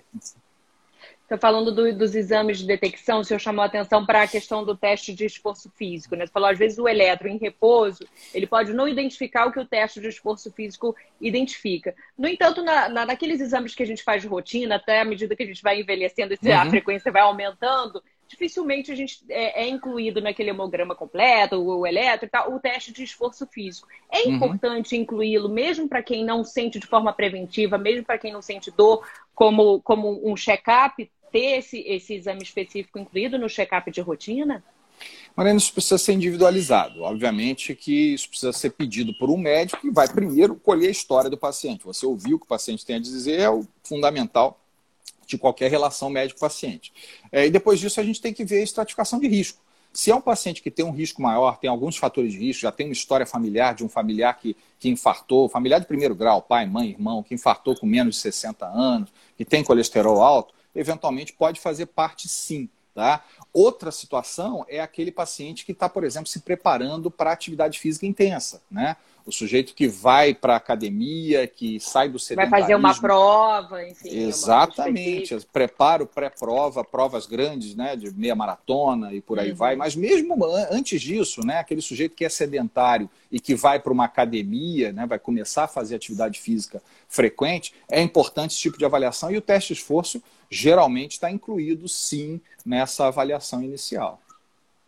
Está falando do, dos exames de detecção, o senhor chamou a atenção para a questão do teste de esforço físico. Né? Você falou, às vezes, o eletro em repouso, ele pode não identificar o que o teste de esforço físico identifica. No entanto, na, na, naqueles exames que a gente faz de rotina, até à medida que a gente vai envelhecendo, uhum. a frequência vai aumentando, dificilmente a gente é, é, incluído naquele hemograma completo, o, o eletro e tal, o teste de esforço físico. É uhum. importante incluí-lo, mesmo para quem não sente de forma preventiva, mesmo para quem não sente dor, como, como um check-up, ter esse, esse exame específico incluído no check-up de rotina? Mariana, isso precisa ser individualizado. Obviamente que isso precisa ser pedido por um médico que vai primeiro colher a história do paciente. Você ouviu o que o paciente tem a dizer, é o fundamental de qualquer relação médico-paciente. É, e depois disso, a gente tem que ver a estratificação de risco. Se é um paciente que tem um risco maior, tem alguns fatores de risco, já tem uma história familiar de um familiar que, que infartou, familiar de primeiro grau, pai, mãe, irmão, que infartou com menos de 60 anos, que tem colesterol alto, eventualmente pode fazer parte sim. Tá? Outra situação é aquele paciente que está, por exemplo, se preparando para atividade física intensa. Né? O sujeito que vai para a academia, que sai do sedentarismo. Vai fazer uma prova, enfim. Exatamente. Preparo pré-prova, provas grandes, né, de meia maratona e por aí uhum. vai. Mas mesmo antes disso, né, aquele sujeito que é sedentário e que vai para uma academia, né, vai começar a fazer atividade física frequente, é importante esse tipo de avaliação e o teste de esforço geralmente está incluído sim nessa avaliação inicial.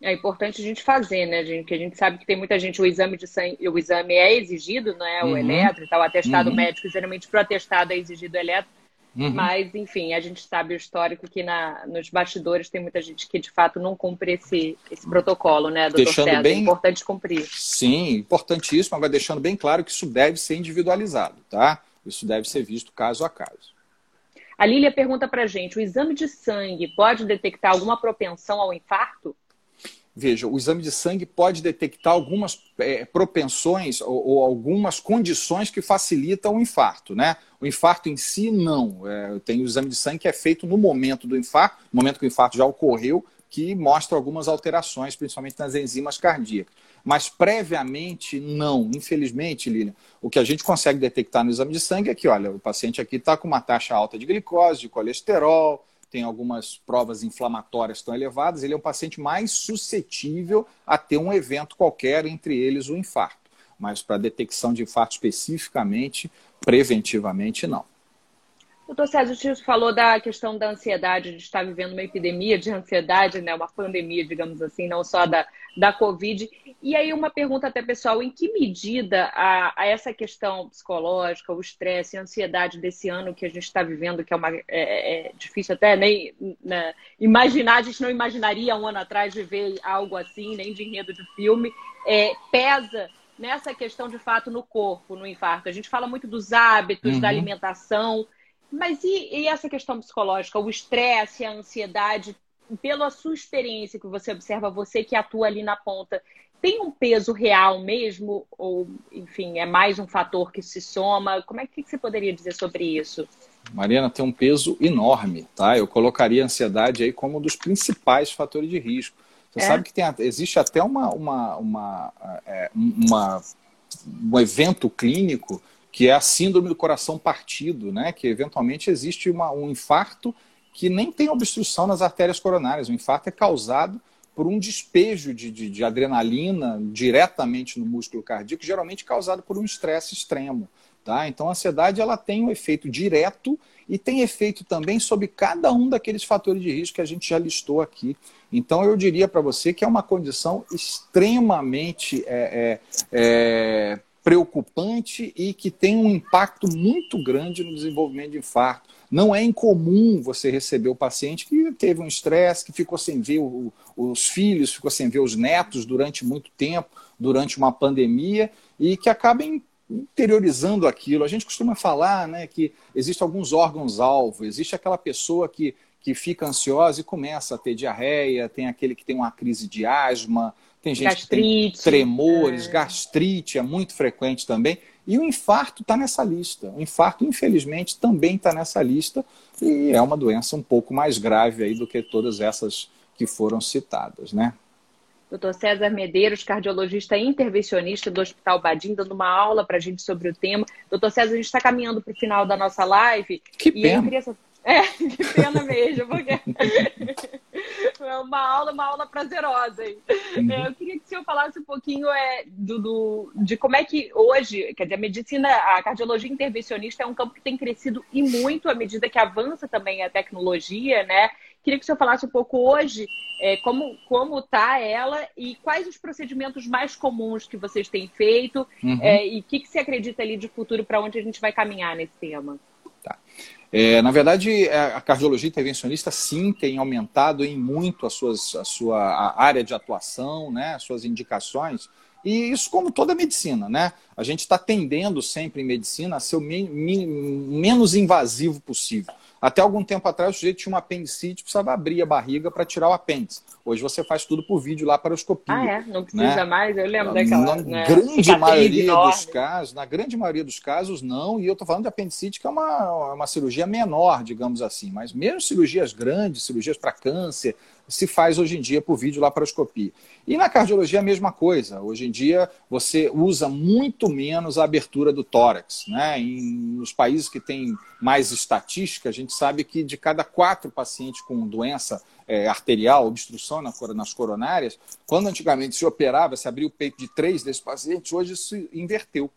É importante a gente fazer, né, gente? Que a gente sabe que tem muita gente, o exame de sangue, o exame é exigido, não é? O uhum. eletro e tal, o atestado uhum. médico, geralmente para o atestado é exigido o eletro. Uhum. Mas, enfim, a gente sabe o histórico que na, nos bastidores tem muita gente que de fato não cumpre esse, esse protocolo, né, doutor deixando César? Bem... É importante cumprir. Sim, importantíssimo, mas deixando bem claro que isso deve ser individualizado, tá? Isso deve ser visto caso a caso. A Lília pergunta para gente: o exame de sangue pode detectar alguma propensão ao infarto? Veja, o exame de sangue pode detectar algumas é, propensões ou, ou, algumas condições que facilitam o infarto, né? O infarto em si, não. É, tem o exame de sangue que é feito no momento do infarto, no momento que o infarto já ocorreu, que mostra algumas alterações, principalmente nas enzimas cardíacas. Mas previamente, não. Infelizmente, Lilian, o que a gente consegue detectar no exame de sangue é que, olha, o paciente aqui está com uma taxa alta de glicose, de colesterol, tem algumas provas inflamatórias tão elevadas, ele é um paciente mais suscetível a ter um evento qualquer, entre eles o infarto. Mas para detecção de infarto especificamente, preventivamente, não. Doutor César, o senhor falou da questão da ansiedade, de estar vivendo uma epidemia de ansiedade, né? uma pandemia, digamos assim, não só da, da Covid. E aí, uma pergunta até pessoal: em que medida a, a essa questão psicológica, o estresse, a ansiedade desse ano que a gente está vivendo, que é, uma, é, é difícil até nem né, imaginar, a gente não imaginaria um ano atrás viver algo assim, nem de enredo de filme, é, pesa nessa questão de fato no corpo, no infarto? A gente fala muito dos hábitos, uhum. da alimentação. Mas e, e essa questão psicológica, o estresse, a ansiedade, pela sua experiência que você observa, você que atua ali na ponta, tem um peso real mesmo? Ou, enfim, é mais um fator que se soma? Como é que você poderia dizer sobre isso? Mariana, tem um peso enorme, tá? Eu colocaria a ansiedade aí como um dos principais fatores de risco. Você é? sabe que tem, existe até uma, uma, uma, é, uma, um evento clínico que é a síndrome do coração partido, né? Que eventualmente existe uma, um infarto que nem tem obstrução nas artérias coronárias. O infarto é causado por um despejo de, de, de adrenalina diretamente no músculo cardíaco, geralmente causado por um estresse extremo. Tá? Então, a ansiedade ela tem um efeito direto e tem efeito também sobre cada um daqueles fatores de risco que a gente já listou aqui. Então, eu diria para você que é uma condição extremamente é, é, é, preocupante e que tem um impacto muito grande no desenvolvimento de infarto. Não é incomum você receber o paciente que teve um estresse, que ficou sem ver o, os filhos, ficou sem ver os netos durante muito tempo, durante uma pandemia, e que acaba interiorizando aquilo. A gente costuma falar né, que existem alguns órgãos-alvo, existe aquela pessoa que, que fica ansiosa e começa a ter diarreia, tem aquele que tem uma crise de asma, tem gente gastrite, que tem tremores, é. gastrite é muito frequente também. E o infarto está nessa lista. O infarto, infelizmente, também está nessa lista e é uma doença um pouco mais grave aí do que todas essas que foram citadas, né? Doutor César Medeiros, cardiologista intervencionista do Hospital Badim, dando uma aula para a gente sobre o tema. Doutor César, a gente está caminhando para o final da nossa live. Que pena. eu queria... É, que pena mesmo, porque é uma aula, uma aula prazerosa. Uhum. É, eu queria que o senhor falasse um pouquinho é, do, do, de como é que hoje, quer dizer, a medicina, a cardiologia intervencionista é um campo que tem crescido e muito à medida que avança também a tecnologia, né? Queria que o senhor falasse um pouco hoje é, como como está ela e quais os procedimentos mais comuns que vocês têm feito uhum. é, e o que, que você acredita ali de futuro para onde a gente vai caminhar nesse tema. Tá. É, na verdade, é, a cardiologia intervencionista sim tem aumentado em muito as suas, a sua a área de atuação, né, as suas indicações, e isso como toda medicina, né? A gente está tendendo sempre em medicina a ser o menos invasivo possível. Até algum tempo atrás, o sujeito tinha uma apendicite, precisava abrir a barriga para tirar o apêndice. Hoje você faz tudo por vídeo lá para. Ah, é? Não precisa né? mais? Eu lembro daquela. Na né? grande maioria enorme. dos casos, na grande maioria dos casos, não. E eu estou falando de apendicite, que é uma, uma cirurgia menor, digamos assim. Mas mesmo cirurgias grandes, cirurgias para câncer, se faz hoje em dia por vídeo laparoscopia. E na cardiologia a mesma coisa. Hoje em dia você usa muito menos a abertura do tórax. Né? Em, nos países que têm mais estatística, a gente sabe que de cada quatro pacientes com doença é, arterial, obstrução nas coronárias, quando antigamente se operava, se abria o peito de três desses pacientes, hoje isso inverteu.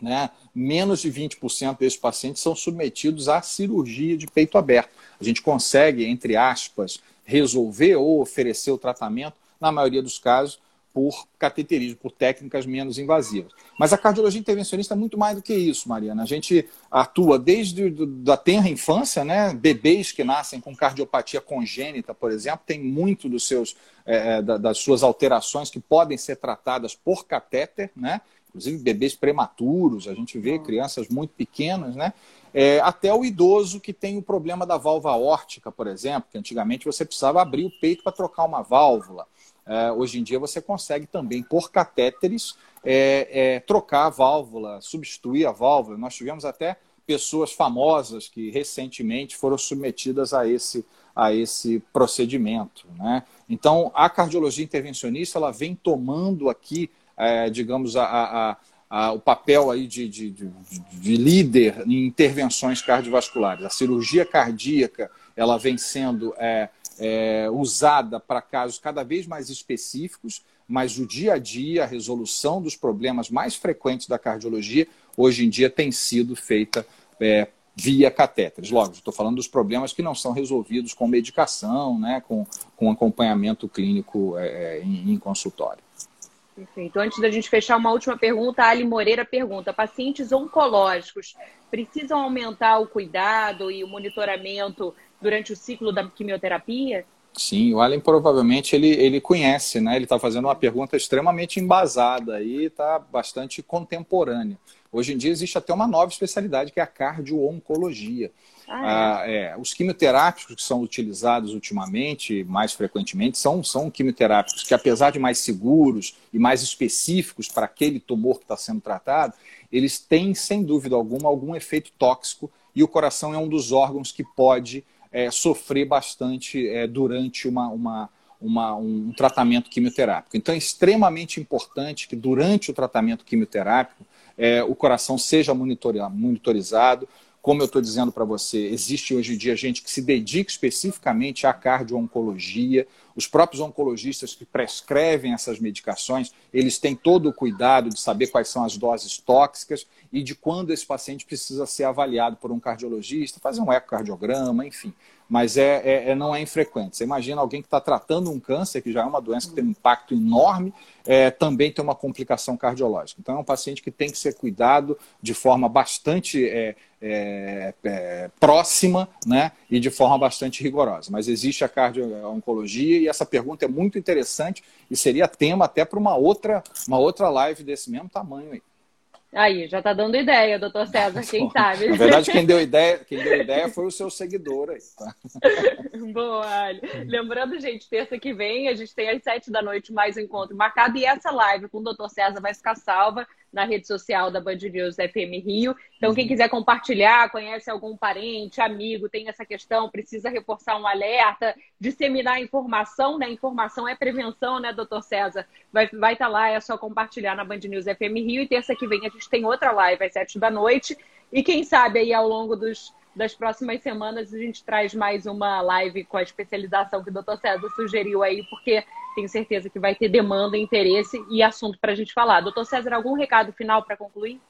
Né? Menos de 20% desses pacientes são submetidos à cirurgia de peito aberto. A gente consegue, entre aspas, resolver ou oferecer o tratamento na maioria dos casos, por cateterismo, por técnicas menos invasivas. Mas a cardiologia intervencionista é muito mais do que isso, Mariana. A gente atua desde a tenra infância, né? Bebês que nascem com cardiopatia congênita, por exemplo, tem muito dos seus, é, das suas alterações que podem ser tratadas por catéter, né? Inclusive bebês prematuros, a gente vê crianças muito pequenas, né? É, até o idoso que tem o problema da válvula órtica, por exemplo, que antigamente você precisava abrir o peito para trocar uma válvula. É, hoje em dia você consegue também, por catéteres, é, é, trocar a válvula, substituir a válvula. Nós tivemos até pessoas famosas que recentemente foram submetidas a esse, a esse procedimento. Né? Então, a cardiologia intervencionista ela vem tomando aqui, é, digamos, a, a, a, o papel aí de, de, de, de líder em intervenções cardiovasculares. A cirurgia cardíaca ela vem sendo é, é, usada para casos cada vez mais específicos, mas o dia a dia, a resolução dos problemas mais frequentes da cardiologia, hoje em dia tem sido feita é, via catéteres. Logo, estou falando dos problemas que não são resolvidos com medicação, né, com, com acompanhamento clínico é, é em, em consultório. Perfeito. Antes da gente fechar, uma última pergunta. A Ali Moreira pergunta: pacientes oncológicos precisam aumentar o cuidado e o monitoramento durante o ciclo da quimioterapia? Sim, o Allen provavelmente ele, ele conhece, né? Ele está fazendo uma pergunta extremamente embasada e está bastante contemporânea. Hoje em dia existe até uma nova especialidade que é a cardio-oncologia. Ah, é. Ah, é, os quimioterápicos que são utilizados ultimamente, mais frequentemente, são, são quimioterápicos que, apesar de mais seguros e mais específicos para aquele tumor que está sendo tratado, eles têm, sem dúvida alguma, algum efeito tóxico e o coração é um dos órgãos que pode é, sofrer bastante é, durante uma, uma, uma, um tratamento quimioterápico. Então é extremamente importante que durante o tratamento quimioterápico é, o coração seja monitorizado. Como eu estou dizendo para você, existe hoje em dia gente que se dedica especificamente à cardio-oncologia. Os próprios oncologistas que prescrevem essas medicações, eles têm todo o cuidado de saber quais são as doses tóxicas e de quando esse paciente precisa ser avaliado por um cardiologista, fazer um ecocardiograma, enfim. Mas é, é, é não é infrequente. Você imagina alguém que está tratando um câncer, que já é uma doença que tem um impacto enorme, é, também tem uma complicação cardiológica. Então, é um paciente que tem que ser cuidado de forma bastante é, é, é próxima né, e de forma bastante rigorosa. Mas existe a cardio-oncologia e essa pergunta é muito interessante e seria tema até para uma outra, uma outra live desse mesmo tamanho aí. Aí, já tá dando ideia, doutor César, quem sabe. Na verdade, quem deu ideia, quem deu ideia foi o seu seguidor aí, tá? Boa. Lembrando, gente, terça que vem, a gente tem às sete da noite mais um encontro marcado e essa live com o doutor César vai ficar salva na rede social da Band News FM Rio. Então, quem uhum. quiser compartilhar, conhece algum parente, amigo, tem essa questão, precisa reforçar um alerta, disseminar informação, né? Informação é prevenção, né, doutor César? Vai estar vai tá lá, é só compartilhar na Band News FM Rio. E terça que vem a gente tem outra live às sete da noite. E quem sabe aí ao longo dos das próximas semanas a gente traz mais uma live com a especialização que o doutor César sugeriu aí, porque tenho certeza que vai ter demanda, interesse e assunto para a gente falar. Doutor César, algum recado final para concluir?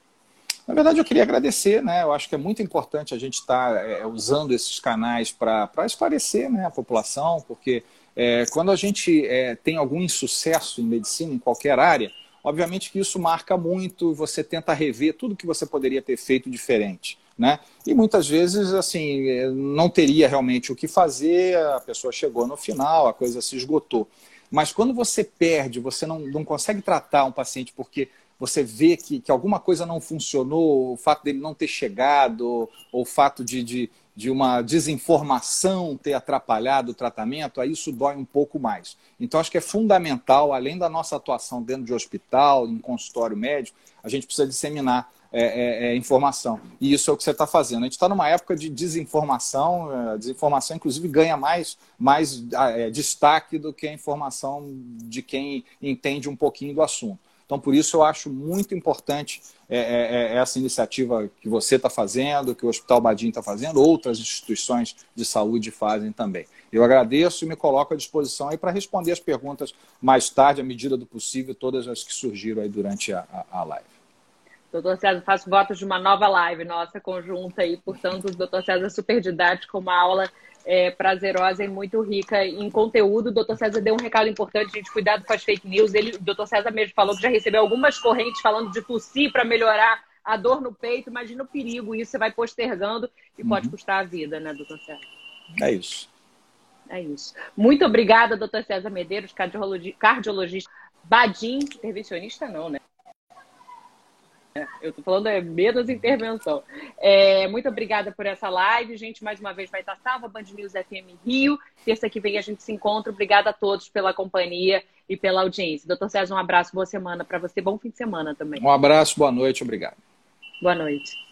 Na verdade, eu queria agradecer, né? Eu acho que é muito importante a gente estar tá, é, usando esses canais para esclarecer né, a população, porque é, quando a gente é, tem algum insucesso em medicina, em qualquer área, obviamente que isso marca muito, você tenta rever tudo que você poderia ter feito diferente. Né? E muitas vezes, assim, não teria realmente o que fazer, a pessoa chegou no final, a coisa se esgotou. Mas quando você perde, você não, não consegue tratar um paciente porque você vê que, que alguma coisa não funcionou, o fato dele não ter chegado, ou o fato de, de, de uma desinformação ter atrapalhado o tratamento, aí isso dói um pouco mais. Então, acho que é fundamental, além da nossa atuação dentro de hospital, em consultório médico, a gente precisa disseminar é, é, é, informação. E isso é o que você está fazendo. A gente está numa época de desinformação, é, a desinformação, inclusive, ganha mais, mais é, destaque do que a informação de quem entende um pouquinho do assunto. Então, por isso, eu acho muito importante é, essa iniciativa que você está fazendo, que o Hospital Badim está fazendo, outras instituições de saúde fazem também. Eu agradeço e me coloco à disposição aí para responder as perguntas mais tarde, à medida do possível, todas as que surgiram aí durante a, a, a live. Doutor César, faço votos de uma nova live nossa conjunta aí, portanto, o doutor César super didático, uma aula é, prazerosa e muito rica em conteúdo. O doutor César deu um recado importante, gente, cuidado com as fake news. Ele, o doutor César mesmo falou que já recebeu algumas correntes falando de tossir para melhorar a dor no peito. Imagina o perigo, isso você vai postergando e uhum. pode custar a vida, né, doutor César? É isso. É isso. Muito obrigada, doutor César Medeiros, cardiologista, cardiologista Badim, intervencionista não, né? Eu estou falando é menos intervenção. É, muito obrigada por essa live, gente. Mais uma vez vai estar salva, Band News FM Rio. Terça que vem a gente se encontra. Obrigada a todos pela companhia e pela audiência. Doutor César, um abraço, boa semana para você. Bom fim de semana também. Um abraço, boa noite, obrigado. Boa noite.